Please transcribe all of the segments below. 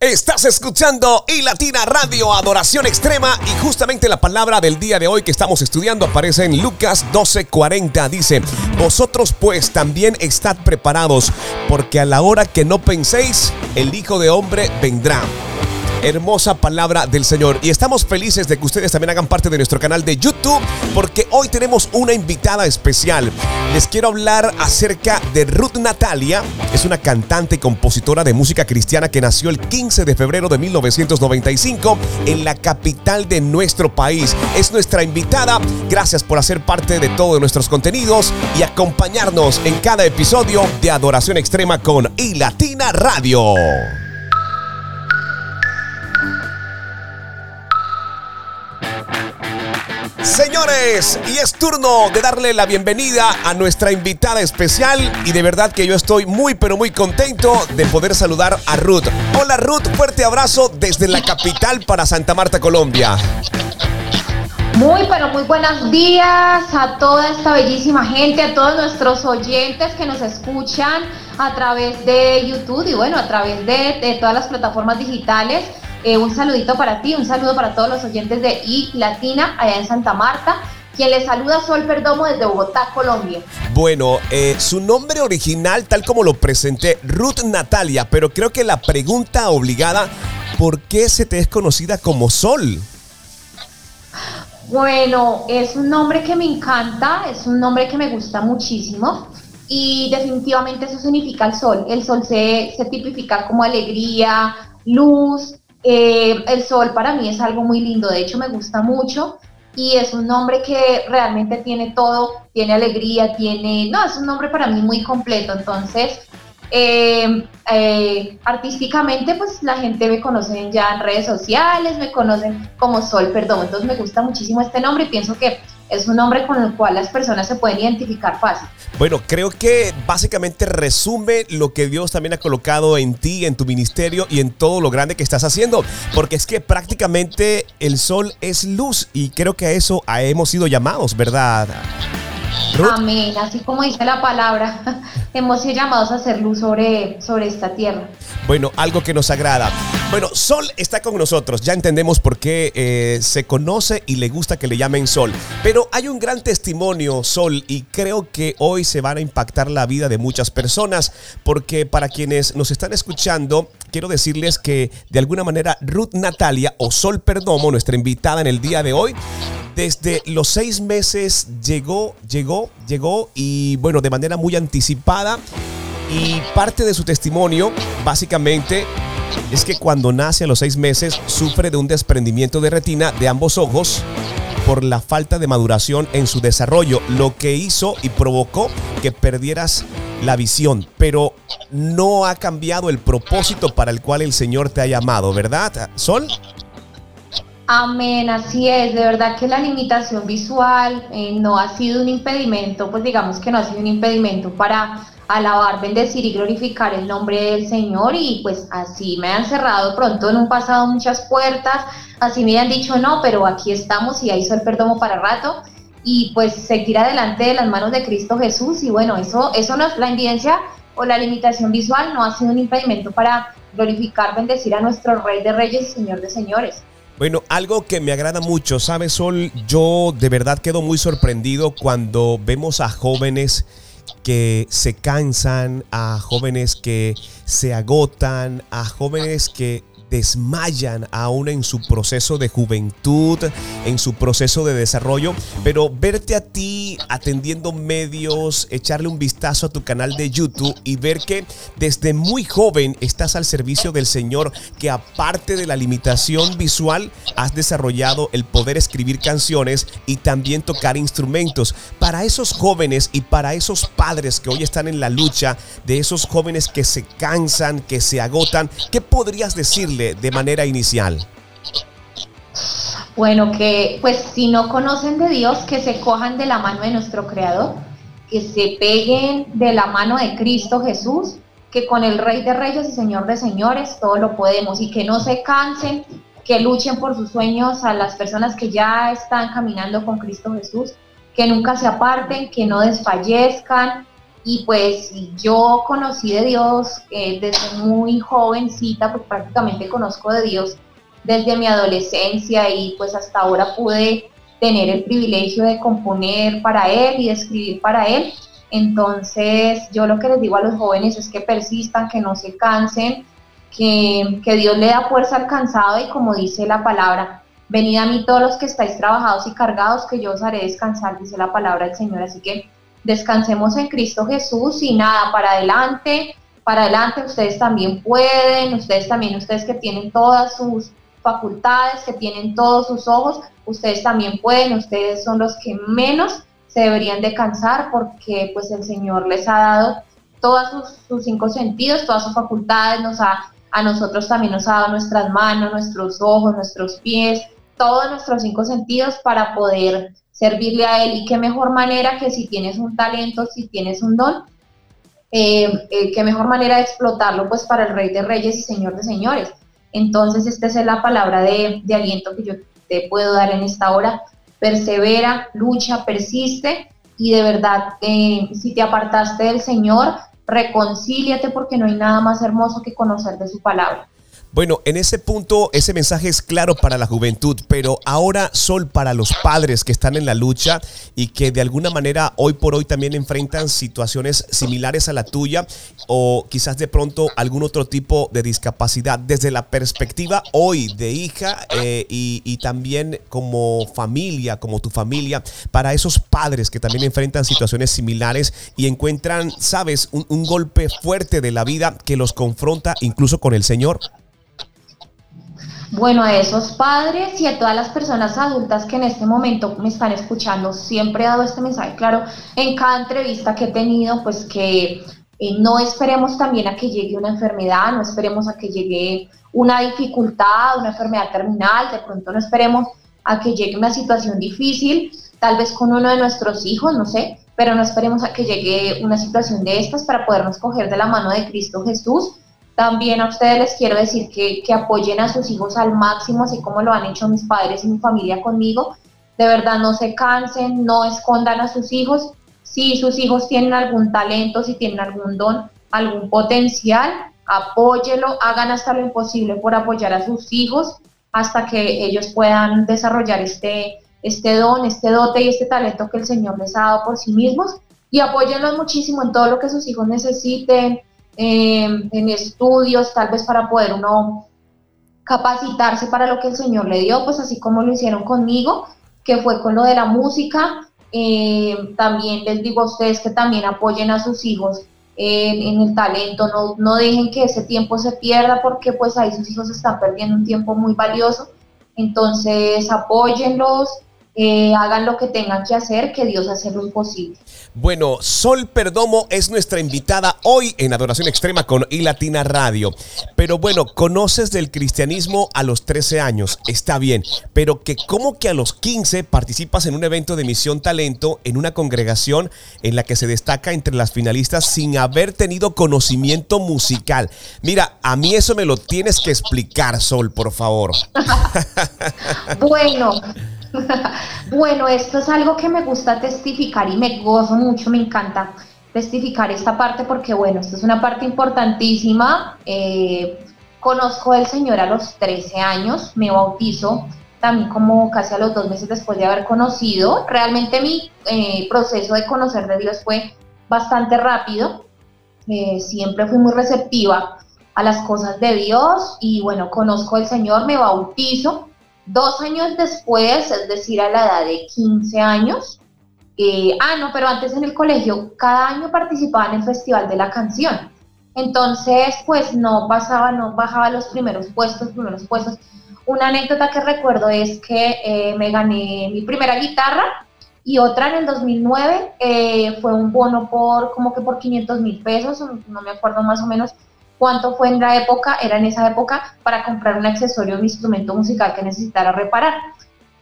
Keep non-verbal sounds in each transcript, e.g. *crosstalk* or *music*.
Estás escuchando y Latina Radio Adoración Extrema y justamente la palabra del día de hoy que estamos estudiando aparece en Lucas 12:40. Dice, vosotros pues también estad preparados porque a la hora que no penséis, el Hijo de Hombre vendrá. Hermosa palabra del Señor. Y estamos felices de que ustedes también hagan parte de nuestro canal de YouTube porque hoy tenemos una invitada especial. Les quiero hablar acerca de Ruth Natalia. Es una cantante y compositora de música cristiana que nació el 15 de febrero de 1995 en la capital de nuestro país. Es nuestra invitada. Gracias por hacer parte de todos nuestros contenidos y acompañarnos en cada episodio de Adoración Extrema con y Latina Radio. Señores, y es turno de darle la bienvenida a nuestra invitada especial y de verdad que yo estoy muy pero muy contento de poder saludar a Ruth. Hola Ruth, fuerte abrazo desde la capital para Santa Marta, Colombia. Muy, pero muy buenos días a toda esta bellísima gente, a todos nuestros oyentes que nos escuchan a través de YouTube y bueno, a través de, de todas las plataformas digitales. Eh, un saludito para ti, un saludo para todos los oyentes de I Latina allá en Santa Marta. Quien les saluda Sol Perdomo desde Bogotá, Colombia. Bueno, eh, su nombre original, tal como lo presenté, Ruth Natalia, pero creo que la pregunta obligada, ¿por qué se te es conocida como Sol? Bueno, es un nombre que me encanta, es un nombre que me gusta muchísimo y definitivamente eso significa el sol. El sol se, se tipifica como alegría, luz, eh, el sol para mí es algo muy lindo, de hecho me gusta mucho y es un nombre que realmente tiene todo, tiene alegría, tiene, no, es un nombre para mí muy completo, entonces eh, eh, artísticamente pues la gente me conoce ya en redes sociales, me conocen como Sol Perdón, entonces me gusta muchísimo este nombre y pienso que es un nombre con el cual las personas se pueden identificar fácil. Bueno, creo que básicamente resume lo que Dios también ha colocado en ti, en tu ministerio y en todo lo grande que estás haciendo, porque es que prácticamente el sol es luz y creo que a eso hemos sido llamados, ¿verdad? Amén, así como dice la palabra, *laughs* hemos sido llamados a hacer luz sobre, sobre esta tierra. Bueno, algo que nos agrada. Bueno, Sol está con nosotros, ya entendemos por qué eh, se conoce y le gusta que le llamen Sol, pero hay un gran testimonio, Sol, y creo que hoy se van a impactar la vida de muchas personas, porque para quienes nos están escuchando, quiero decirles que de alguna manera Ruth Natalia o Sol Perdomo, nuestra invitada en el día de hoy, desde los seis meses llegó, llegó, llegó y bueno, de manera muy anticipada. Y parte de su testimonio, básicamente, es que cuando nace a los seis meses sufre de un desprendimiento de retina de ambos ojos por la falta de maduración en su desarrollo, lo que hizo y provocó que perdieras la visión, pero no ha cambiado el propósito para el cual el Señor te ha llamado, ¿verdad, Sol? Amén, así es. De verdad que la limitación visual eh, no ha sido un impedimento, pues digamos que no ha sido un impedimento para alabar, bendecir y glorificar el nombre del Señor y pues así me han cerrado pronto en un pasado muchas puertas, así me han dicho no, pero aquí estamos y ahí soy el perdón para rato y pues seguir adelante de las manos de Cristo Jesús y bueno, eso, eso no es la evidencia o la limitación visual, no ha sido un impedimento para glorificar, bendecir a nuestro Rey de Reyes y Señor de Señores. Bueno, algo que me agrada mucho, ¿sabes, Sol? Yo de verdad quedo muy sorprendido cuando vemos a jóvenes que se cansan, a jóvenes que se agotan, a jóvenes que desmayan aún en su proceso de juventud, en su proceso de desarrollo, pero verte a ti atendiendo medios, echarle un vistazo a tu canal de YouTube y ver que desde muy joven estás al servicio del Señor, que aparte de la limitación visual, has desarrollado el poder escribir canciones y también tocar instrumentos. Para esos jóvenes y para esos padres que hoy están en la lucha, de esos jóvenes que se cansan, que se agotan, ¿qué podrías decirle? De manera inicial? Bueno, que pues si no conocen de Dios, que se cojan de la mano de nuestro Creador, que se peguen de la mano de Cristo Jesús, que con el Rey de Reyes y Señor de Señores todo lo podemos y que no se cansen, que luchen por sus sueños a las personas que ya están caminando con Cristo Jesús, que nunca se aparten, que no desfallezcan y pues yo conocí de Dios eh, desde muy jovencita, pues prácticamente conozco de Dios desde mi adolescencia y pues hasta ahora pude tener el privilegio de componer para Él y de escribir para Él. Entonces yo lo que les digo a los jóvenes es que persistan, que no se cansen, que, que Dios le da fuerza al cansado y como dice la palabra, venid a mí todos los que estáis trabajados y cargados, que yo os haré descansar, dice la palabra del Señor. Así que descansemos en Cristo Jesús y nada, para adelante, para adelante ustedes también pueden, ustedes también, ustedes que tienen todas sus facultades, que tienen todos sus ojos, ustedes también pueden, ustedes son los que menos se deberían de cansar porque pues el Señor les ha dado todos sus, cinco sentidos, todas sus facultades, nos ha, a nosotros también nos ha dado nuestras manos, nuestros ojos, nuestros pies, todos nuestros cinco sentidos para poder servirle a Él y qué mejor manera que si tienes un talento, si tienes un don, eh, eh, qué mejor manera de explotarlo pues para el Rey de Reyes y Señor de Señores. Entonces esta es la palabra de, aliento que yo te puedo dar en esta hora. Persevera, lucha, persiste y de verdad eh, si te apartaste del Señor, reconcíliate porque no hay nada más hermoso que conocer de su palabra. Bueno, en ese punto ese mensaje es claro para la juventud, pero ahora Sol para los padres que están en la lucha y que de alguna manera hoy por hoy también enfrentan situaciones similares a la tuya o quizás de pronto algún otro tipo de discapacidad desde la perspectiva hoy de hija eh, y, también como familia, como tu familia, para esos padres que también enfrentan situaciones similares y encuentran, sabes, un, un golpe fuerte de la vida que los confronta incluso con el Señor. Bueno, a esos padres y a todas las personas adultas que en este momento me están escuchando, siempre he dado este mensaje claro en cada entrevista que he tenido, pues que eh, no esperemos también a que llegue una enfermedad, no esperemos a que llegue una dificultad, una enfermedad terminal, de pronto no esperemos a que llegue una situación difícil, tal vez con uno de nuestros hijos, no sé, pero no esperemos a que llegue una situación de estas para podernos coger de la mano de Cristo Jesús también a ustedes les quiero decir que, apoyen a sus hijos al máximo, así como lo han hecho mis padres y mi familia conmigo. De verdad, no se cansen, no escondan a sus hijos. Si sus hijos tienen algún talento, si tienen algún don, algún potencial, apóyelo, hagan hasta lo imposible por apoyar a sus hijos hasta que ellos puedan desarrollar este, este don, este dote y este talento que el Señor les ha dado por sí mismos y apóyenlos muchísimo en todo lo que sus hijos necesiten, Em, en estudios, tal vez para poder uno capacitarse para lo que el Señor le dio, pues así como lo hicieron conmigo, que fue con lo de la música. Em, también les digo a ustedes que también apoyen a sus hijos en, el talento, no, no dejen que ese tiempo se pierda porque pues ahí sus hijos están perdiendo un tiempo muy valioso. Entonces apóyenlos, eh, hagan lo que tengan que hacer, que Dios hace lo imposible. Bueno, Sol Perdomo es nuestra invitada hoy en Adoración Extrema con iLatina Radio. Pero bueno, conoces del cristianismo a los 13 años, está bien, pero que como que a los 15 participas en un evento de Misión Talento en una congregación en la que se destaca entre las finalistas sin haber tenido conocimiento musical. Mira, a mí eso me lo tienes que explicar, Sol, por favor. *laughs* bueno, *laughs* bueno, esto es algo que me gusta testificar y me gozo mucho, me encanta testificar esta parte porque, bueno, esto es una parte importantísima. Eh, conozco al Señor a los 13 años, me bautizo también como casi a los dos meses después de haber conocido. Realmente mi eh, proceso de conocer de Dios fue bastante rápido. Eh, siempre fui muy receptiva a las cosas de Dios y bueno, conozco al Señor, me bautizo Dos años después, es decir, a la edad de 15 años, eh, ah, no, pero antes en el colegio, cada año participaba en el Festival de la Canción. Entonces, pues no pasaba, no bajaba los primeros puestos, primeros puestos. Una anécdota que recuerdo es que eh, me gané mi primera guitarra y otra en el 2009 eh, fue un bono por como que por 500 mil pesos, no me acuerdo más o menos, cuánto fue en la época, era en esa época, para comprar un accesorio, un instrumento musical que necesitara reparar.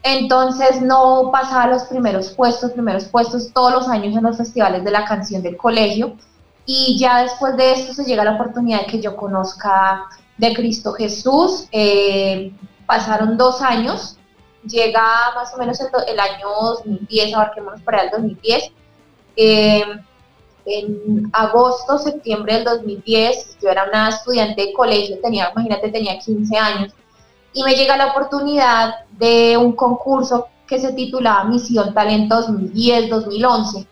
Entonces no pasaba los primeros puestos, primeros puestos todos los años en los festivales de la canción del colegio. Y ya después de esto se llega la oportunidad de que yo conozca de Cristo Jesús. Eh, pasaron dos años, llega más o menos el, año 2010, abarquémonos para el 2010. Eh, en agosto, septiembre del 2010. Yo era una estudiante de colegio, tenía, imagínate, tenía 15 años. Y me llega la oportunidad de un concurso que se titulaba Misión Talento 2010-2011.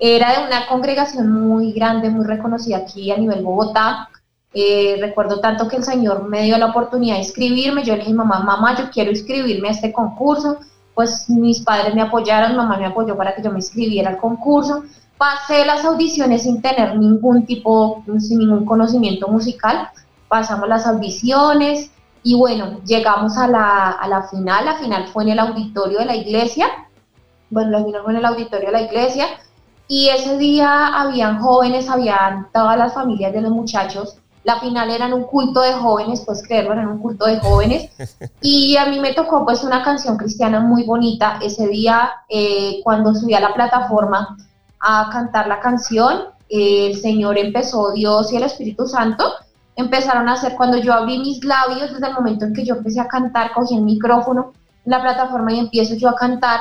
Era de una congregación muy grande, muy reconocida aquí a nivel Bogotá. Eh, recuerdo tanto que el Señor me dio la oportunidad de inscribirme. Yo le dije, mamá, mamá, yo quiero inscribirme a este concurso. Pues mis padres me apoyaron, mamá me apoyó para que yo me inscribiera al concurso. Pasé las audiciones sin tener ningún tipo, sin ningún conocimiento musical. Pasamos las audiciones y bueno, llegamos a la, a la final. La final fue en el auditorio de la iglesia. Bueno, la final fue en el auditorio de la iglesia. Y ese día habían jóvenes, habían todas las familias de los muchachos la final era en un culto de jóvenes, pues creerlo, era en un culto de jóvenes. *laughs* Y a mí me tocó pues una canción cristiana muy bonita. Ese día, eh, cuando subí a la plataforma a cantar la canción, el Señor empezó, Dios y el Espíritu Santo, empezaron a hacer, cuando yo abrí mis labios, desde el momento en que yo empecé a cantar, cogí el micrófono en la plataforma y empiezo yo a cantar,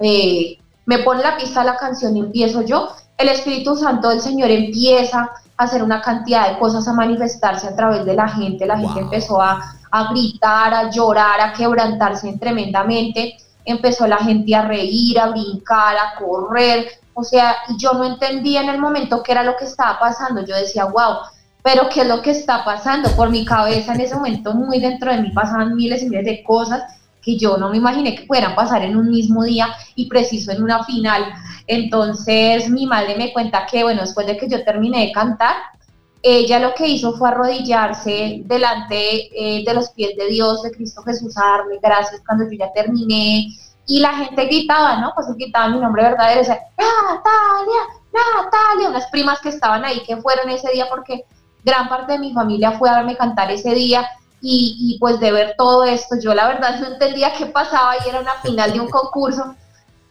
eh, me pone la pista la canción y empiezo yo, el Espíritu Santo del Señor empieza hacer una cantidad de cosas, a manifestarse a través de la gente. La gente empezó a, gritar, a llorar, a quebrantarse tremendamente. Empezó la gente a reír, a brincar, a correr. O sea, yo no entendía en el momento qué era lo que estaba pasando. Yo decía, wow, pero ¿qué es lo que está pasando? Por mi cabeza en ese momento, muy dentro de mí, pasaban miles y miles de cosas que yo no me imaginé que pudieran pasar en un mismo día y preciso en una final. Entonces mi madre me cuenta que, bueno, después de que yo terminé de cantar, ella lo que hizo fue arrodillarse delante eh, de los pies de Dios, de Cristo Jesús, a darme gracias cuando yo ya terminé. Y la gente gritaba, ¿no? Pues gritaba mi nombre verdadero, decía, Natalia, Natalia, unas primas que estaban ahí que fueron ese día porque gran parte de mi familia fue a verme cantar ese día y, y, pues de ver todo esto, yo la verdad no entendía qué pasaba y era una final de un concurso.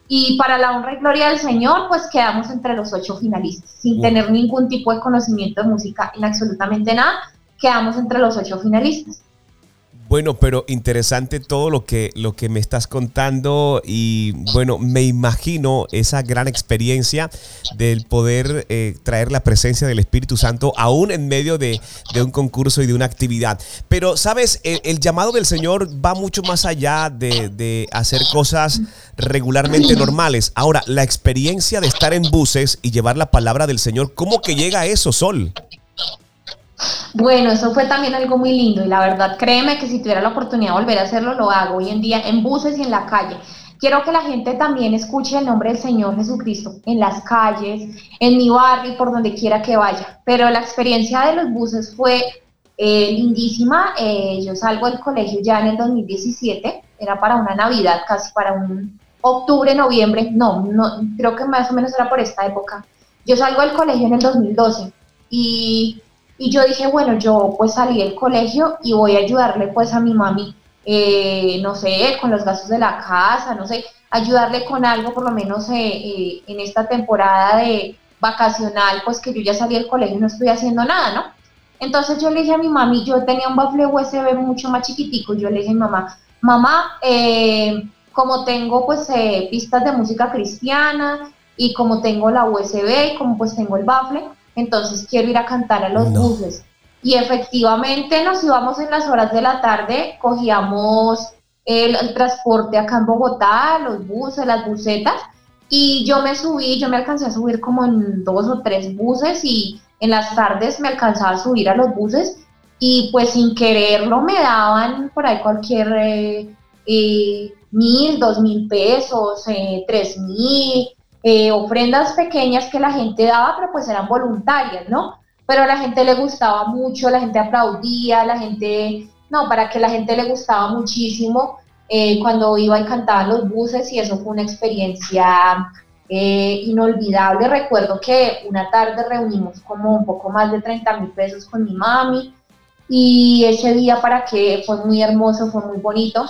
Y para la honra y gloria del Señor, pues quedamos entre los ocho finalistas, sin tener ningún tipo de conocimiento de música en absolutamente nada, quedamos entre los ocho finalistas. Bueno, pero interesante todo lo que, lo que me estás contando y bueno, me imagino esa gran experiencia del poder eh, traer la presencia del Espíritu Santo aún en medio de, un concurso y de una actividad. Pero, sabes, el, llamado del Señor va mucho más allá de, de hacer cosas regularmente normales. Ahora, la experiencia de estar en buses y llevar la palabra del Señor, ¿cómo que llega a eso, Sol? Bueno, eso fue también algo muy lindo y la verdad, créeme que si tuviera la oportunidad de volver a hacerlo, lo hago hoy en día en buses y en la calle. Quiero que la gente también escuche el nombre del Señor Jesucristo en las calles, en mi barrio y por donde quiera que vaya. Pero la experiencia de los buses fue eh, lindísima. Eh, yo salgo del colegio ya en el 2017, era para una Navidad, casi para un octubre, noviembre, no, no, creo que más o menos era por esta época. Yo salgo del colegio en el 2012 y y yo dije, bueno, yo pues salí del colegio y voy a ayudarle pues a mi mami, eh, no sé, con los gastos de la casa, no sé, ayudarle con algo por lo menos eh, eh, en esta temporada de vacacional, pues que yo ya salí del colegio y no estoy haciendo nada, ¿no? Entonces yo le dije a mi mami, yo tenía un bafle USB mucho más chiquitico, yo le dije a mi mamá, mamá, como tengo pues pistas de música cristiana y como tengo la USB y como pues tengo el bafle, entonces quiero ir a cantar a los buses. Y efectivamente nos íbamos en las horas de la tarde, cogíamos el, transporte acá en Bogotá, los buses, las busetas, y yo me subí, yo me alcancé a subir como en dos o tres buses y en las tardes me alcanzaba a subir a los buses y pues sin quererlo me daban por ahí cualquier eh, eh, mil, dos mil pesos, eh, tres mil, eh, ofrendas pequeñas que la gente daba, pero pues eran voluntarias, ¿no? Pero a la gente le gustaba mucho, la gente aplaudía, la gente, no, para que la gente le gustaba muchísimo eh, cuando iba y cantaba los buses y eso fue una experiencia eh, inolvidable. Recuerdo que una tarde reunimos como un poco más de 30 mil pesos con mi mami y ese día para que fue muy hermoso, fue muy bonito.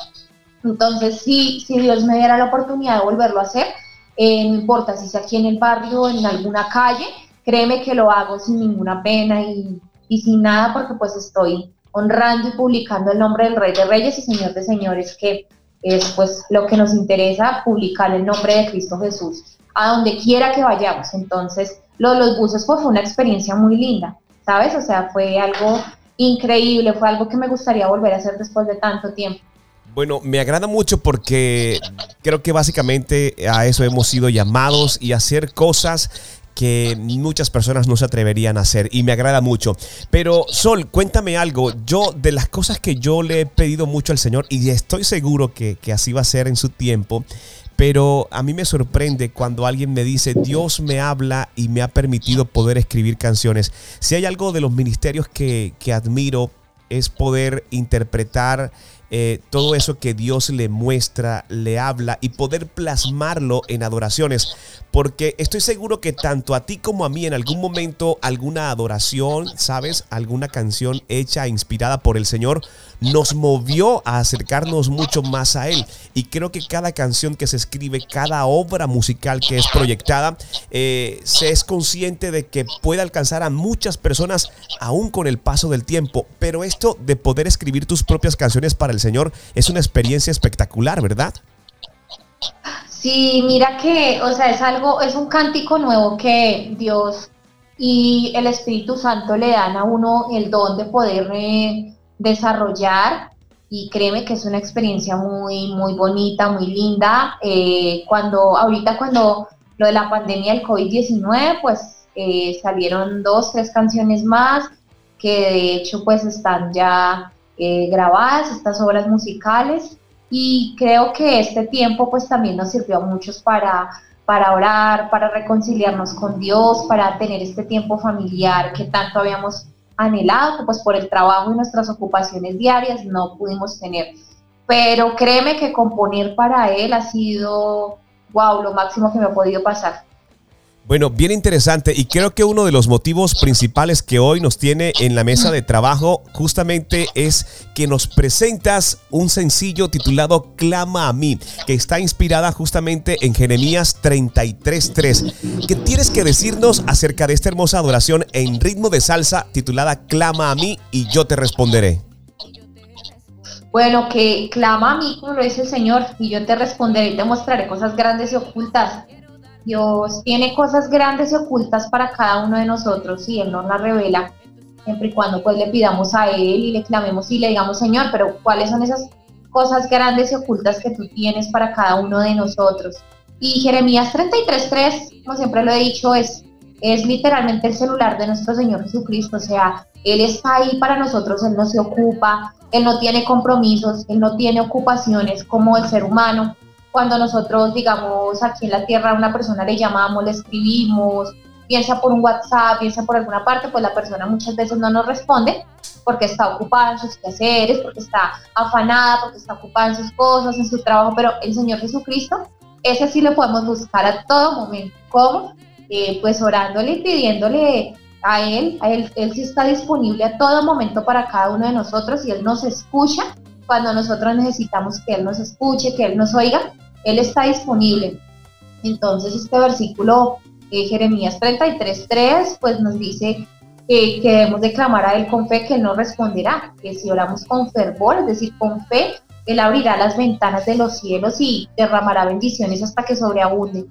Entonces, sí, si Dios me diera la oportunidad de volverlo a hacer, eh, no importa si es aquí en el barrio, o en alguna calle, créeme que lo hago sin ninguna pena y, sin nada porque pues estoy honrando y publicando el nombre del Rey de Reyes y Señor de Señores, que es pues lo que nos interesa, publicar el nombre de Cristo Jesús a donde quiera que vayamos. Entonces, los buses pues, fue una experiencia muy linda, ¿sabes? O sea, fue algo increíble, fue algo que me gustaría volver a hacer después de tanto tiempo. Bueno, me agrada mucho porque creo que básicamente a eso hemos sido llamados y hacer cosas que muchas personas no se atreverían a hacer y me agrada mucho. Pero Sol, cuéntame algo. Yo de las cosas que yo le he pedido mucho al Señor y estoy seguro que, que así va a ser en su tiempo, pero a mí me sorprende cuando alguien me dice, Dios me habla y me ha permitido poder escribir canciones. Si hay algo de los ministerios que, que admiro es poder interpretar eh, todo eso que Dios le muestra, le habla y poder plasmarlo en adoraciones. Porque estoy seguro que tanto a ti como a mí en algún momento alguna adoración, ¿sabes? Alguna canción hecha, inspirada por el Señor, nos movió a acercarnos mucho más a Él. Y creo que cada canción que se escribe, cada obra musical que es proyectada, eh, se es consciente de que puede alcanzar a muchas personas aún con el paso del tiempo. Pero esto de poder escribir tus propias canciones para el Señor es una experiencia espectacular, ¿verdad? Sí, mira que, o sea, es algo, es un cántico nuevo que Dios y el Espíritu Santo le dan a uno el don de poder eh, desarrollar y créeme que es una experiencia muy, muy bonita, muy linda. Eh, cuando, ahorita cuando lo de la pandemia del COVID-19, pues eh, salieron dos, tres canciones más que de hecho pues están ya eh, grabadas, estas obras musicales y creo que este tiempo pues también nos sirvió a muchos para, para orar, para reconciliarnos con Dios, para tener este tiempo familiar que tanto habíamos anhelado, que pues por el trabajo y nuestras ocupaciones diarias no pudimos tener. Pero créeme que componer para él ha sido, wow, lo máximo que me ha podido pasar. Bueno, bien interesante y creo que uno de los motivos principales que hoy nos tiene en la mesa de trabajo justamente es que nos presentas un sencillo titulado Clama a mí, que está inspirada justamente en Jeremías 33.3. ¿Qué tienes que decirnos acerca de esta hermosa adoración en ritmo de salsa titulada Clama a mí y yo te responderé? Bueno, que clama a mí, como lo dice el Señor, y yo te responderé y te mostraré cosas grandes y ocultas Dios tiene cosas grandes y ocultas para cada uno de nosotros y Él nos las revela siempre y cuando pues le pidamos a Él y le clamemos y le digamos, Señor, pero ¿cuáles son esas cosas grandes y ocultas que tú tienes para cada uno de nosotros? Y Jeremías 33.3, como siempre lo he dicho, es, es literalmente el celular de nuestro Señor Jesucristo, o sea, Él está ahí para nosotros, Él no se ocupa, Él no tiene compromisos, Él no tiene ocupaciones como el ser humano, cuando nosotros, digamos, aquí en la Tierra a una persona le llamamos, le escribimos, piensa por un WhatsApp, piensa por alguna parte, pues la persona muchas veces no nos responde porque está ocupada en sus quehaceres, porque está afanada, porque está ocupada en sus cosas, en su trabajo, pero el Señor Jesucristo, ese sí lo podemos buscar a todo momento. ¿Cómo? Eh, pues orándole y pidiéndole a Él, a él, Él sí está disponible a todo momento para cada uno de nosotros y Él nos escucha cuando nosotros necesitamos que Él nos escuche, que Él nos oiga él está disponible. Entonces este versículo, eh, Jeremías 33.3, pues nos dice que debemos declamar a Él con fe que Él responderá, que si oramos con fervor, es decir, con fe, Él abrirá las ventanas de los cielos y derramará bendiciones hasta que sobreabunde.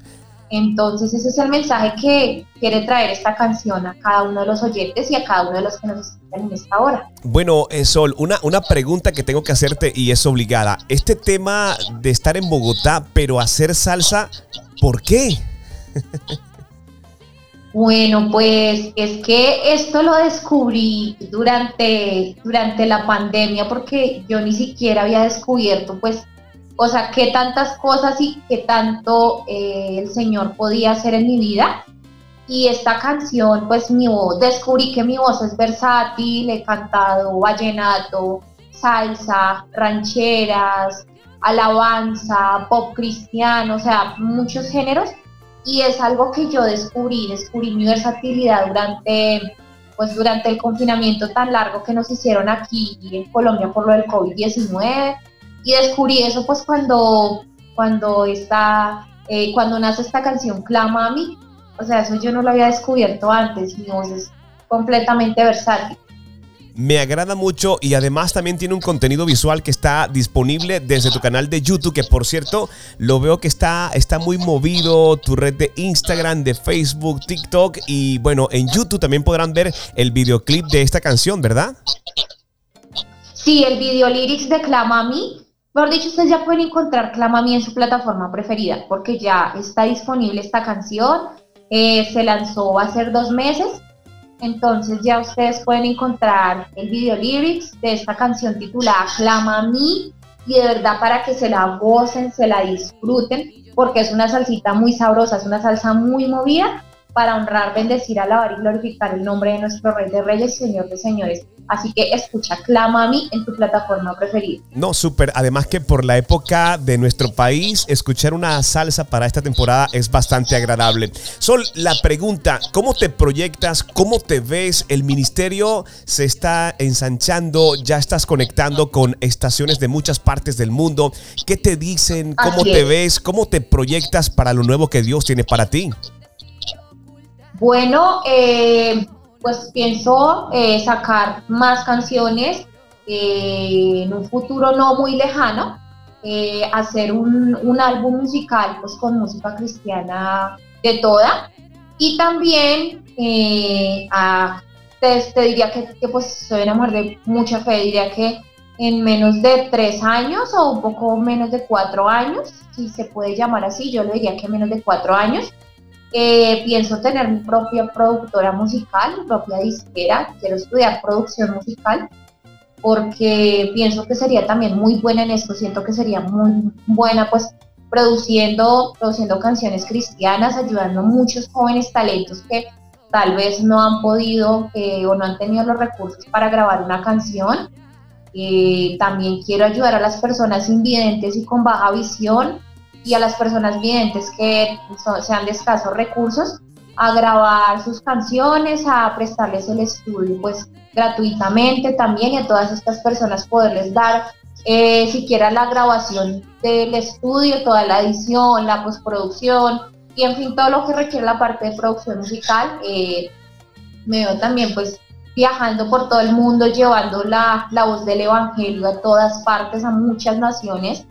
Entonces ese es el mensaje que quiere traer esta canción a cada uno de los oyentes y a cada uno de los que nos escuchan en esta hora. Bueno, eh, Sol, una, una pregunta que tengo que hacerte y es obligada. Este tema de estar en Bogotá, pero hacer salsa, ¿por qué? Bueno, pues es que esto lo descubrí durante, durante la pandemia porque yo ni siquiera había descubierto pues o sea, qué tantas cosas y qué tanto eh, el Señor podía hacer en mi vida. Y esta canción, pues mi voz, descubrí que mi voz es versátil, he cantado vallenato, salsa, rancheras, alabanza, pop cristiano, o sea, muchos géneros. Y es algo que yo descubrí, descubrí mi versatilidad durante, pues durante el confinamiento tan largo que nos hicieron aquí en Colombia por lo del COVID-19 y descubrí eso pues cuando, cuando, está, eh, cuando nace esta canción Clama a mí. O sea, eso yo no lo había descubierto antes, mi voz es completamente versátil. Me agrada mucho y además también tiene un contenido visual que está disponible desde tu canal de YouTube, que por cierto lo veo que está, está muy movido, tu red de Instagram, de Facebook, TikTok y bueno, en YouTube también podrán ver el videoclip de esta canción, ¿verdad? Sí, el video lyrics de Clama a mí. Por dicho, ustedes ya pueden encontrar Clama mí en su plataforma preferida, porque ya está disponible esta canción. Eh, se lanzó hace dos meses entonces ya ustedes pueden encontrar el video lyrics de esta canción titulada Clama a mí y de verdad para que se la gocen, se la disfruten, porque es una salsita muy sabrosa, es una salsa muy movida para honrar, bendecir, alabar y glorificar el nombre de nuestro Rey de Reyes, Señor de Señores. Así que escucha Clama a mí en tu plataforma preferida. No, súper. Además que por la época de nuestro país, escuchar una salsa para esta temporada es bastante agradable. Sol, la pregunta, ¿cómo te proyectas? ¿Cómo te ves? El ministerio se está ensanchando, ya estás conectando con estaciones de muchas partes del mundo. ¿Qué te dicen? ¿Cómo te ves? ¿Cómo te proyectas para lo nuevo que Dios tiene para ti? Bueno, eh, pues pienso eh, sacar más canciones eh, en un futuro no muy lejano, eh, hacer un, álbum musical pues con música cristiana de toda. Y también a, te, diría que, que, pues soy una mujer de mucha fe, diría que en menos de tres años o un poco menos de cuatro años, si se puede llamar así, yo le diría que menos de cuatro años, eh, pienso tener mi propia productora musical, mi propia disquera, quiero estudiar producción musical porque pienso que sería también muy buena en esto, siento que sería muy buena pues produciendo, produciendo canciones cristianas, ayudando a muchos jóvenes talentos que tal vez no han podido eh, o no han tenido los recursos para grabar una canción. Eh, también quiero ayudar a las personas invidentes y con baja visión y a las personas videntes que sean de escasos recursos a grabar sus canciones, a prestarles el estudio pues gratuitamente también y a todas estas personas poderles dar eh, siquiera la grabación del estudio, toda la edición, la postproducción y en fin todo lo que requiere la parte de producción musical. Eh, me veo también pues viajando por todo el mundo llevando la, la voz del Evangelio a todas partes, a muchas naciones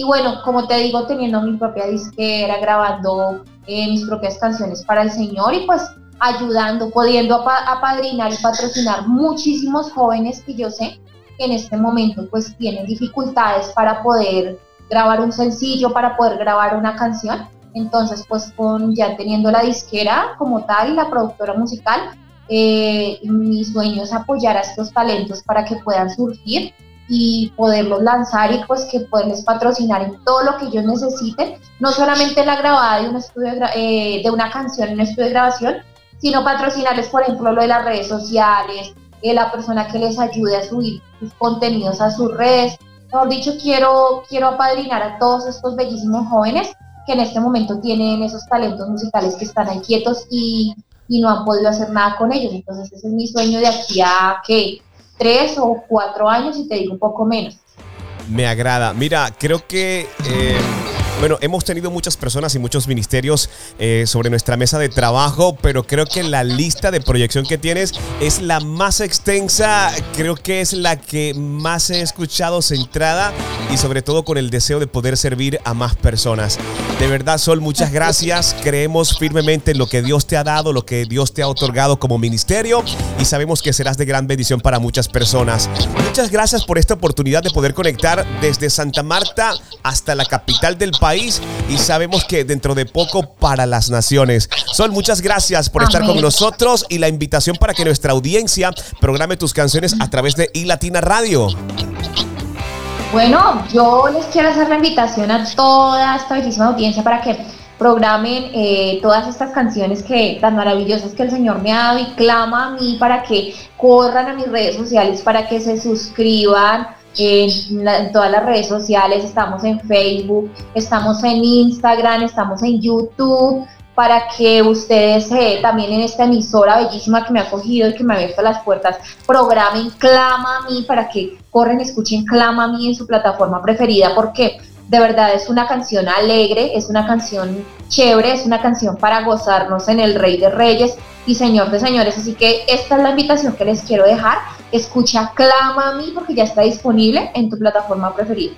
y bueno, como te digo, teniendo mi propia disquera, grabando eh, mis propias canciones para el Señor y pues ayudando, pudiendo apadrinar y patrocinar muchísimos jóvenes que yo sé que en este momento pues tienen dificultades para poder grabar un sencillo, para poder grabar una canción. Entonces pues con ya teniendo la disquera como tal y la productora musical, eh, mi sueño es apoyar a estos talentos para que puedan surgir y poderlos lanzar y pues que poderles patrocinar en todo lo que ellos necesiten, no solamente la grabada de un estudio eh, de una canción en un estudio de grabación, sino patrocinarles, por ejemplo, lo de las redes sociales, eh, la persona que les ayude a subir sus contenidos a sus redes. Mejor dicho, quiero, quiero apadrinar a todos estos bellísimos jóvenes que en este momento tienen esos talentos musicales que están ahí quietos y, y no han podido hacer nada con ellos. Entonces ese es mi sueño de aquí a que tres o cuatro años y te digo un poco menos. Me agrada. Mira, creo que... Eh, bueno, hemos tenido muchas personas y muchos ministerios eh, sobre nuestra mesa de trabajo, pero creo que la lista de proyección que tienes es la más extensa, creo que es la que más he escuchado centrada y sobre todo con el deseo de poder servir a más personas. De verdad, Sol, muchas gracias. Creemos firmemente en lo que Dios te ha dado, lo que Dios te ha otorgado como ministerio y sabemos que serás de gran bendición para muchas personas. Muchas gracias por esta oportunidad de poder conectar desde Santa Marta hasta la capital del país y sabemos que dentro de poco para las naciones. Sol, muchas gracias por estar con nosotros y la invitación para que nuestra audiencia programe tus canciones a través de iLatina Radio. Bueno, yo les quiero hacer la invitación a toda esta bellísima audiencia para que programen eh, todas estas canciones que tan maravillosas que el Señor me ha dado y clama a mí para que corran a mis redes sociales, para que se suscriban en, todas las redes sociales, estamos en Facebook, estamos en Instagram, estamos en YouTube, para que ustedes eh, también en esta emisora bellísima que me ha acogido y que me ha abierto las puertas, programen Clama a mí, para que corren, escuchen Clama a mí en su plataforma preferida, porque de verdad es una canción alegre, es una canción chévere, es una canción para gozarnos en el Rey de Reyes y Señor de Señores. Así que esta es la invitación que les quiero dejar escucha Clama a mí porque ya está disponible en tu plataforma preferida.